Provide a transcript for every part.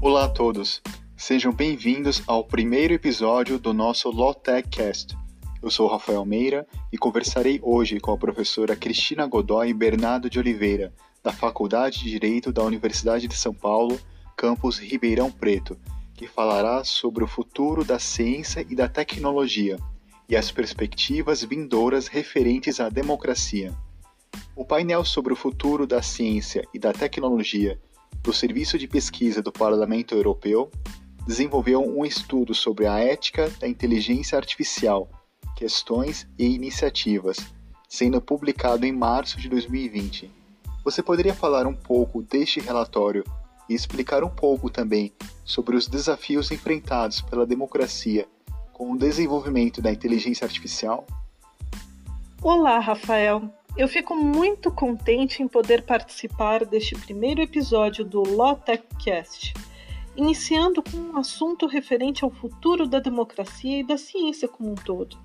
Olá a todos, sejam bem-vindos ao primeiro episódio do nosso Lawtech Cast. Eu sou Rafael Meira e conversarei hoje com a professora Cristina Godoy Bernardo de Oliveira, da Faculdade de Direito da Universidade de São Paulo, campus Ribeirão Preto, que falará sobre o futuro da ciência e da tecnologia e as perspectivas vindouras referentes à democracia. O painel sobre o futuro da ciência e da tecnologia do Serviço de Pesquisa do Parlamento Europeu desenvolveu um estudo sobre a ética da inteligência artificial, questões e iniciativas, sendo publicado em março de 2020. Você poderia falar um pouco deste relatório e explicar um pouco também sobre os desafios enfrentados pela democracia com o desenvolvimento da inteligência artificial? Olá, Rafael. Eu fico muito contente em poder participar deste primeiro episódio do LawTechCast, iniciando com um assunto referente ao futuro da democracia e da ciência como um todo.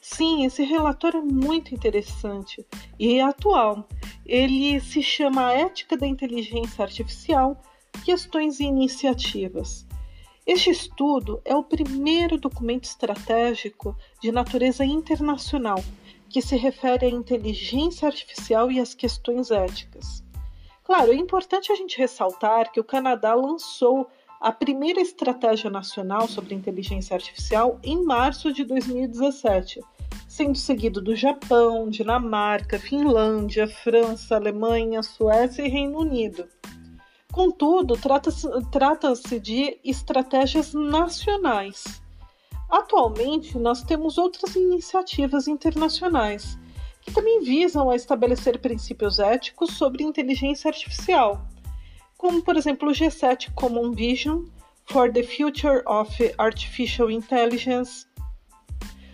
Sim, esse relatório é muito interessante e atual. Ele se chama A Ética da Inteligência Artificial, Questões e Iniciativas. Este estudo é o primeiro documento estratégico de natureza internacional que se refere à inteligência artificial e às questões éticas. Claro, é importante a gente ressaltar que o Canadá lançou a primeira estratégia nacional sobre inteligência artificial em março de 2017, sendo seguido do Japão, Dinamarca, Finlândia, França, Alemanha, Suécia e Reino Unido. Contudo, trata-se trata de estratégias nacionais. Atualmente, nós temos outras iniciativas internacionais que também visam a estabelecer princípios éticos sobre inteligência artificial, como, por exemplo, o G7 Common Vision for the Future of Artificial Intelligence,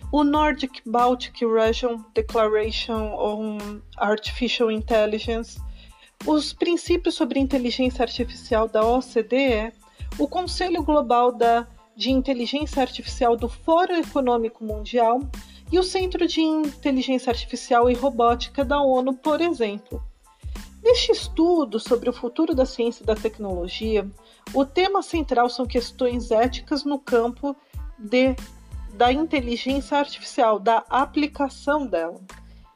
o Nordic Baltic Region Declaration on Artificial Intelligence os princípios sobre inteligência artificial da OCDE, o Conselho Global da, de Inteligência Artificial do Fórum Econômico Mundial e o Centro de Inteligência Artificial e Robótica da ONU, por exemplo. Neste estudo sobre o futuro da ciência e da tecnologia, o tema central são questões éticas no campo de, da inteligência artificial, da aplicação dela.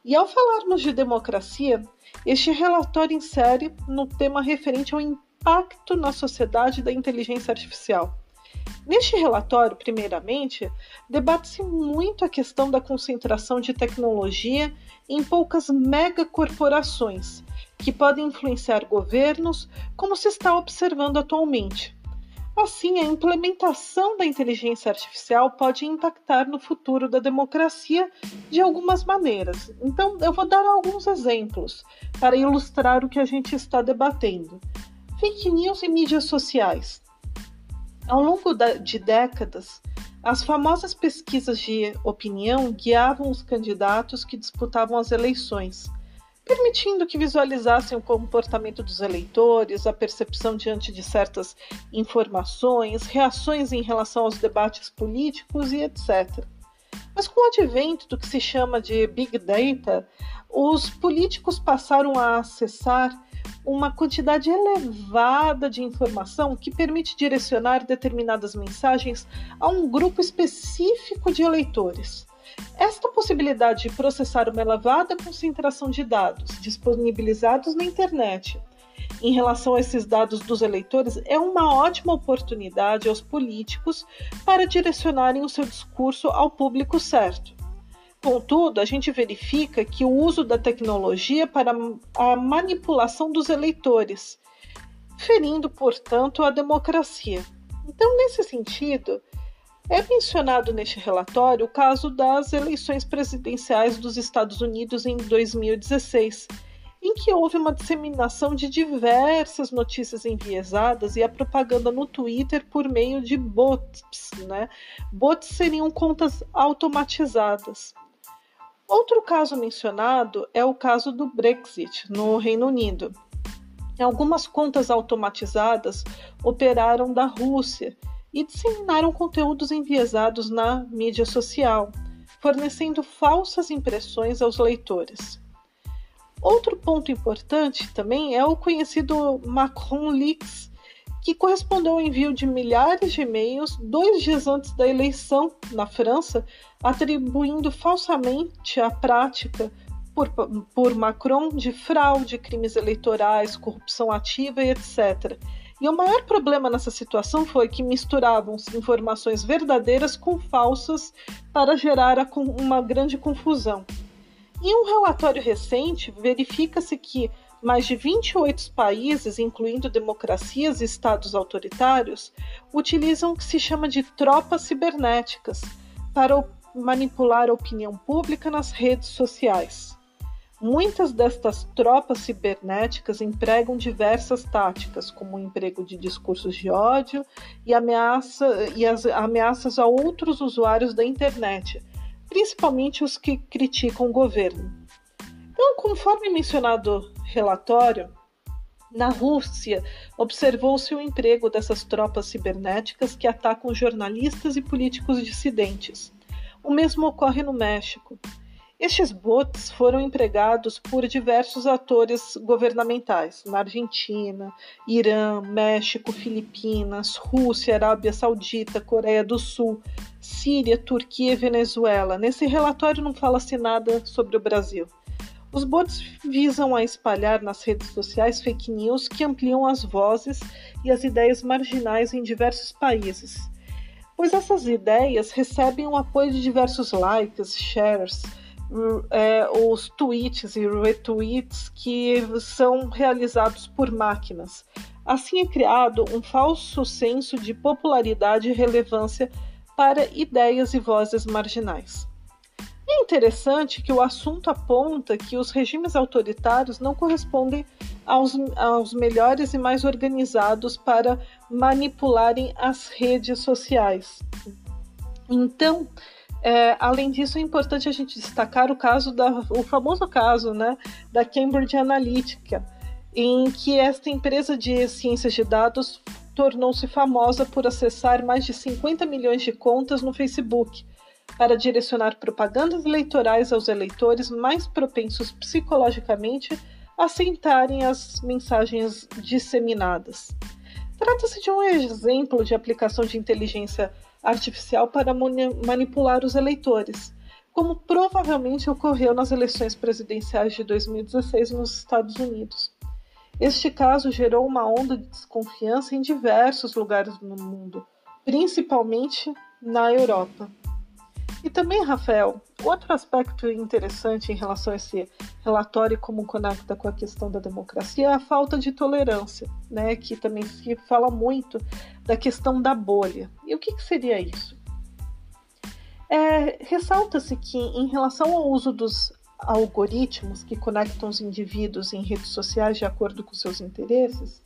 E ao falarmos de democracia, este relatório insere no tema referente ao impacto na sociedade da inteligência artificial. Neste relatório, primeiramente, debate-se muito a questão da concentração de tecnologia em poucas megacorporações, que podem influenciar governos, como se está observando atualmente. Assim, a implementação da inteligência artificial pode impactar no futuro da democracia de algumas maneiras. Então, eu vou dar alguns exemplos para ilustrar o que a gente está debatendo. Fake news e mídias sociais. Ao longo de décadas, as famosas pesquisas de opinião guiavam os candidatos que disputavam as eleições permitindo que visualizassem o comportamento dos eleitores, a percepção diante de certas informações, reações em relação aos debates políticos e etc. Mas com o advento do que se chama de Big Data, os políticos passaram a acessar uma quantidade elevada de informação que permite direcionar determinadas mensagens a um grupo específico de eleitores. Esta possibilidade de processar uma elevada concentração de dados disponibilizados na internet em relação a esses dados dos eleitores é uma ótima oportunidade aos políticos para direcionarem o seu discurso ao público certo. Contudo, a gente verifica que o uso da tecnologia para a manipulação dos eleitores, ferindo, portanto, a democracia. Então, nesse sentido, é mencionado neste relatório o caso das eleições presidenciais dos Estados Unidos em 2016, em que houve uma disseminação de diversas notícias enviesadas e a propaganda no Twitter por meio de bots. Né? Bots seriam contas automatizadas. Outro caso mencionado é o caso do Brexit no Reino Unido. Algumas contas automatizadas operaram da Rússia e disseminaram conteúdos enviesados na mídia social, fornecendo falsas impressões aos leitores. Outro ponto importante também é o conhecido Macron Leaks, que correspondeu ao envio de milhares de e-mails dois dias antes da eleição na França, atribuindo falsamente a prática por, por Macron de fraude, crimes eleitorais, corrupção ativa e etc. E o maior problema nessa situação foi que misturavam-se informações verdadeiras com falsas para gerar uma grande confusão. Em um relatório recente, verifica-se que mais de 28 países, incluindo democracias e estados autoritários, utilizam o que se chama de tropas cibernéticas para manipular a opinião pública nas redes sociais. Muitas destas tropas cibernéticas empregam diversas táticas, como o emprego de discursos de ódio e, ameaça, e as ameaças a outros usuários da internet, principalmente os que criticam o governo. Então, conforme mencionado relatório, na Rússia, observou-se o emprego dessas tropas cibernéticas que atacam jornalistas e políticos dissidentes. O mesmo ocorre no México. Estes bots foram empregados por diversos atores governamentais na Argentina, Irã, México, Filipinas, Rússia, Arábia Saudita, Coreia do Sul, Síria, Turquia e Venezuela. Nesse relatório não fala-se nada sobre o Brasil. Os bots visam a espalhar nas redes sociais fake news que ampliam as vozes e as ideias marginais em diversos países, pois essas ideias recebem o apoio de diversos likes, shares, é, os tweets e retweets que são realizados por máquinas. Assim é criado um falso senso de popularidade e relevância para ideias e vozes marginais. É interessante que o assunto aponta que os regimes autoritários não correspondem aos, aos melhores e mais organizados para manipularem as redes sociais. Então, é, além disso, é importante a gente destacar o caso da, o famoso caso, né, da Cambridge Analytica, em que esta empresa de ciências de dados tornou-se famosa por acessar mais de 50 milhões de contas no Facebook para direcionar propagandas eleitorais aos eleitores mais propensos psicologicamente a aceitarem as mensagens disseminadas. Trata-se de um exemplo de aplicação de inteligência artificial para manipular os eleitores, como provavelmente ocorreu nas eleições presidenciais de 2016 nos Estados Unidos. Este caso gerou uma onda de desconfiança em diversos lugares no mundo, principalmente na Europa. E também, Rafael, outro aspecto interessante em relação a esse relatório e como conecta com a questão da democracia é a falta de tolerância, né, que também se fala muito da questão da bolha. E o que, que seria isso? É, Ressalta-se que, em relação ao uso dos algoritmos que conectam os indivíduos em redes sociais de acordo com seus interesses,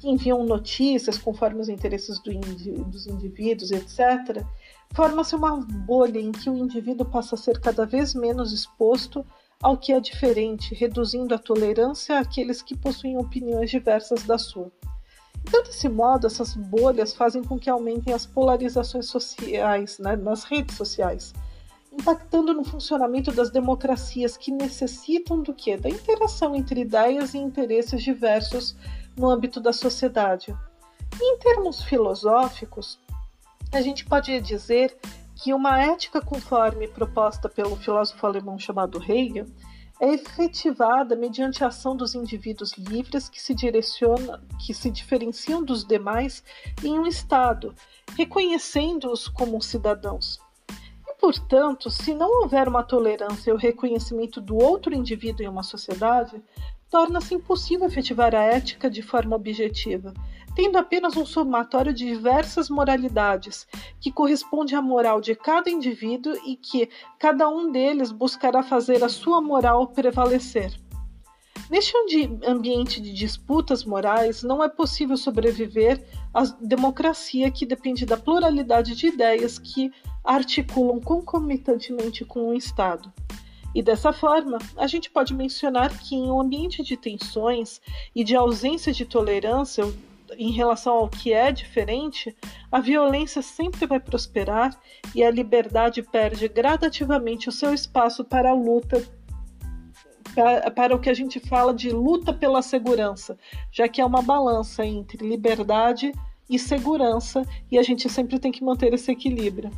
que enviam notícias conforme os interesses do indi dos indivíduos, etc., forma-se uma bolha em que o indivíduo passa a ser cada vez menos exposto ao que é diferente, reduzindo a tolerância àqueles que possuem opiniões diversas da sua. Então, desse modo, essas bolhas fazem com que aumentem as polarizações sociais né, nas redes sociais, impactando no funcionamento das democracias que necessitam do que? Da interação entre ideias e interesses diversos no âmbito da sociedade. E, em termos filosóficos, a gente pode dizer que uma ética conforme proposta pelo filósofo alemão chamado Hegel é efetivada mediante a ação dos indivíduos livres que se direciona, que se diferenciam dos demais em um estado, reconhecendo-os como cidadãos. E, portanto, se não houver uma tolerância e o reconhecimento do outro indivíduo em uma sociedade, torna-se impossível efetivar a ética de forma objetiva, tendo apenas um somatório de diversas moralidades, que corresponde à moral de cada indivíduo e que cada um deles buscará fazer a sua moral prevalecer. Neste ambiente de disputas morais, não é possível sobreviver à democracia que depende da pluralidade de ideias que articulam concomitantemente com o Estado. E dessa forma, a gente pode mencionar que em um ambiente de tensões e de ausência de tolerância, em relação ao que é diferente, a violência sempre vai prosperar e a liberdade perde gradativamente o seu espaço para a luta para o que a gente fala de luta pela segurança, já que é uma balança entre liberdade e segurança e a gente sempre tem que manter esse equilíbrio.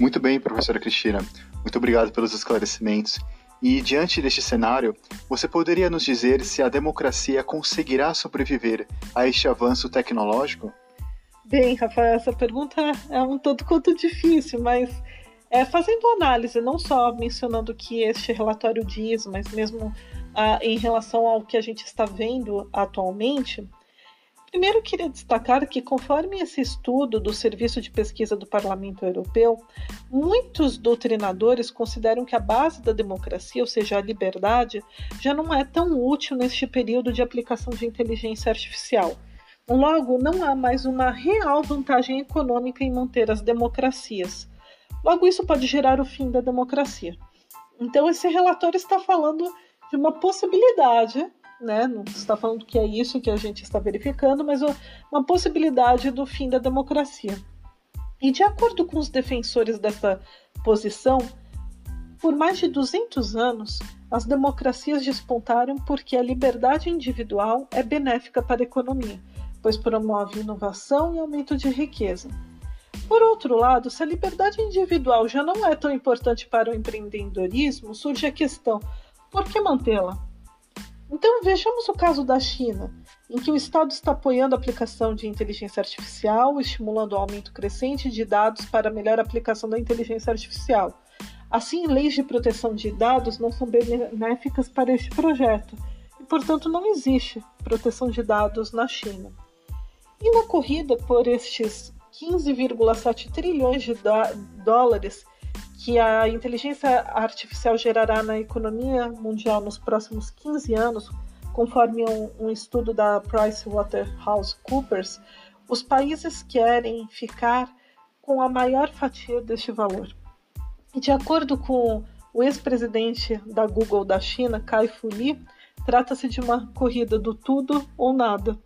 Muito bem, professora Cristina. Muito obrigado pelos esclarecimentos. E diante deste cenário, você poderia nos dizer se a democracia conseguirá sobreviver a este avanço tecnológico? Bem, Rafael, essa pergunta é um tanto quanto difícil, mas é, fazendo análise, não só mencionando o que este relatório diz, mas mesmo ah, em relação ao que a gente está vendo atualmente, primeiro queria destacar que, conforme esse estudo do Serviço de Pesquisa do Parlamento Europeu, muitos doutrinadores consideram que a base da democracia, ou seja, a liberdade, já não é tão útil neste período de aplicação de inteligência artificial. Logo, não há mais uma real vantagem econômica em manter as democracias Logo, isso pode gerar o fim da democracia. Então, esse relatório está falando de uma possibilidade, né? não está falando que é isso que a gente está verificando, mas uma possibilidade do fim da democracia. E de acordo com os defensores dessa posição, por mais de 200 anos, as democracias despontaram porque a liberdade individual é benéfica para a economia, pois promove inovação e aumento de riqueza. Por outro lado, se a liberdade individual já não é tão importante para o empreendedorismo, surge a questão: por que mantê-la? Então vejamos o caso da China, em que o Estado está apoiando a aplicação de inteligência artificial, estimulando o aumento crescente de dados para a melhor aplicação da inteligência artificial. Assim, leis de proteção de dados não são benéficas para este projeto e, portanto, não existe proteção de dados na China. E na corrida por estes 15,7 trilhões de dólares que a inteligência artificial gerará na economia mundial nos próximos 15 anos, conforme um, um estudo da PricewaterhouseCoopers, os países querem ficar com a maior fatia deste valor. E de acordo com o ex-presidente da Google da China, Kai Fu Lee, trata-se de uma corrida do tudo ou nada.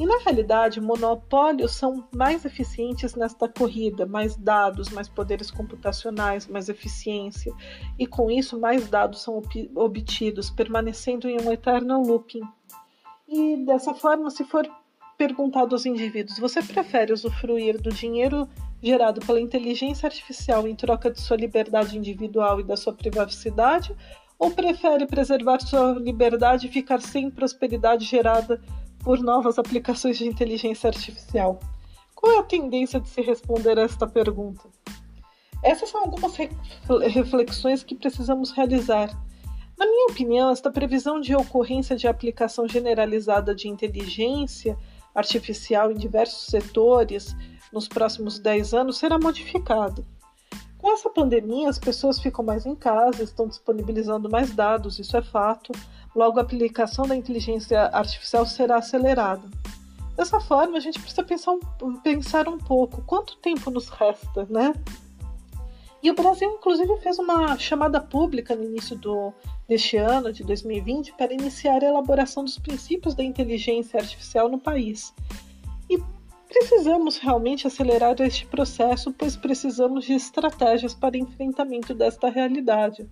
E na realidade, monopólios são mais eficientes nesta corrida, mais dados, mais poderes computacionais, mais eficiência, e com isso mais dados são obtidos, permanecendo em um eterno looping. E dessa forma, se for perguntado aos indivíduos: você prefere usufruir do dinheiro gerado pela inteligência artificial em troca de sua liberdade individual e da sua privacidade? Ou prefere preservar sua liberdade e ficar sem prosperidade gerada por novas aplicações de inteligência artificial. Qual é a tendência de se responder a esta pergunta? Essas são algumas reflexões que precisamos realizar. Na minha opinião, esta previsão de ocorrência de aplicação generalizada de inteligência artificial em diversos setores nos próximos 10 anos será modificada. Com essa pandemia, as pessoas ficam mais em casa, estão disponibilizando mais dados, isso é fato, logo a aplicação da inteligência artificial será acelerada. Dessa forma, a gente precisa pensar um, pensar um pouco quanto tempo nos resta, né? E o Brasil, inclusive, fez uma chamada pública no início do, deste ano, de 2020, para iniciar a elaboração dos princípios da inteligência artificial no país. E precisamos realmente acelerar este processo, pois precisamos de estratégias para enfrentamento desta realidade.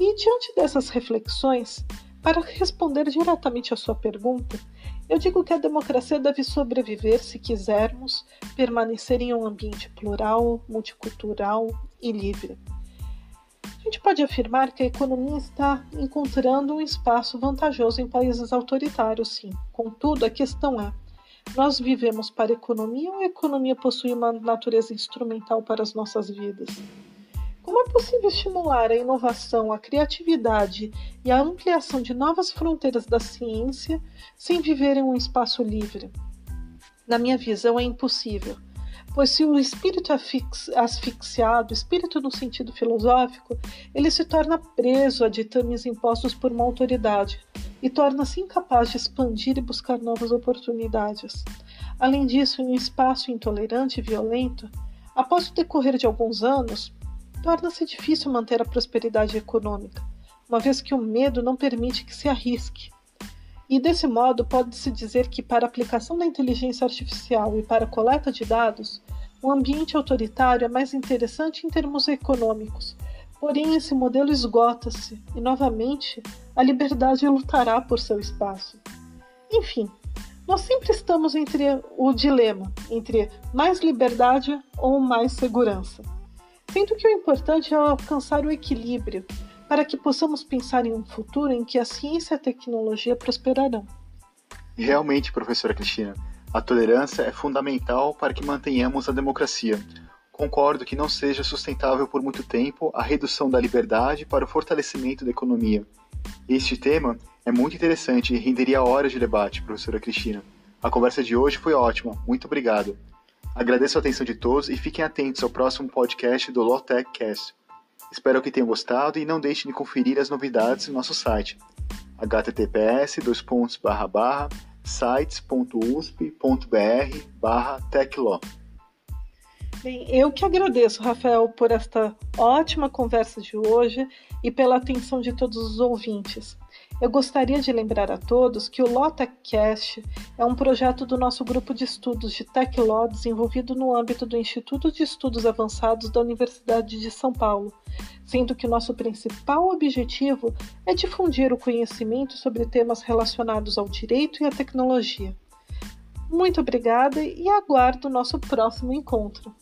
E diante dessas reflexões, para responder diretamente à sua pergunta, eu digo que a democracia deve sobreviver se quisermos permanecer em um ambiente plural, multicultural e livre. A gente pode afirmar que a economia está encontrando um espaço vantajoso em países autoritários, sim. Contudo, a questão é: nós vivemos para a economia ou a economia possui uma natureza instrumental para as nossas vidas? Como é possível estimular a inovação, a criatividade e a ampliação de novas fronteiras da ciência sem viver em um espaço livre? Na minha visão, é impossível, pois se o espírito é asfixiado, espírito no sentido filosófico, ele se torna preso a ditames impostos por uma autoridade e torna-se incapaz de expandir e buscar novas oportunidades. Além disso, em um espaço intolerante e violento, após o decorrer de alguns anos, torna-se difícil manter a prosperidade econômica, uma vez que o medo não permite que se arrisque. E desse modo, pode-se dizer que, para a aplicação da inteligência artificial e para a coleta de dados, o ambiente autoritário é mais interessante em termos econômicos, Porém, esse modelo esgota-se e, novamente, a liberdade lutará por seu espaço. Enfim, nós sempre estamos entre o dilema entre mais liberdade ou mais segurança. Sendo que o importante é alcançar o equilíbrio para que possamos pensar em um futuro em que a ciência e a tecnologia prosperarão. Realmente, professora Cristina, a tolerância é fundamental para que mantenhamos a democracia. Concordo que não seja sustentável por muito tempo a redução da liberdade para o fortalecimento da economia. Este tema é muito interessante e renderia horas de debate, professora Cristina. A conversa de hoje foi ótima, muito obrigado. Agradeço a atenção de todos e fiquem atentos ao próximo podcast do Lotec Cast. Espero que tenham gostado e não deixem de conferir as novidades no nosso site https sites.usp.br teclaw. Bem, eu que agradeço, Rafael, por esta ótima conversa de hoje e pela atenção de todos os ouvintes. Eu gostaria de lembrar a todos que o LoTechCast é um projeto do nosso grupo de estudos de TechLaw desenvolvido no âmbito do Instituto de Estudos Avançados da Universidade de São Paulo, sendo que nosso principal objetivo é difundir o conhecimento sobre temas relacionados ao direito e à tecnologia. Muito obrigada e aguardo o nosso próximo encontro.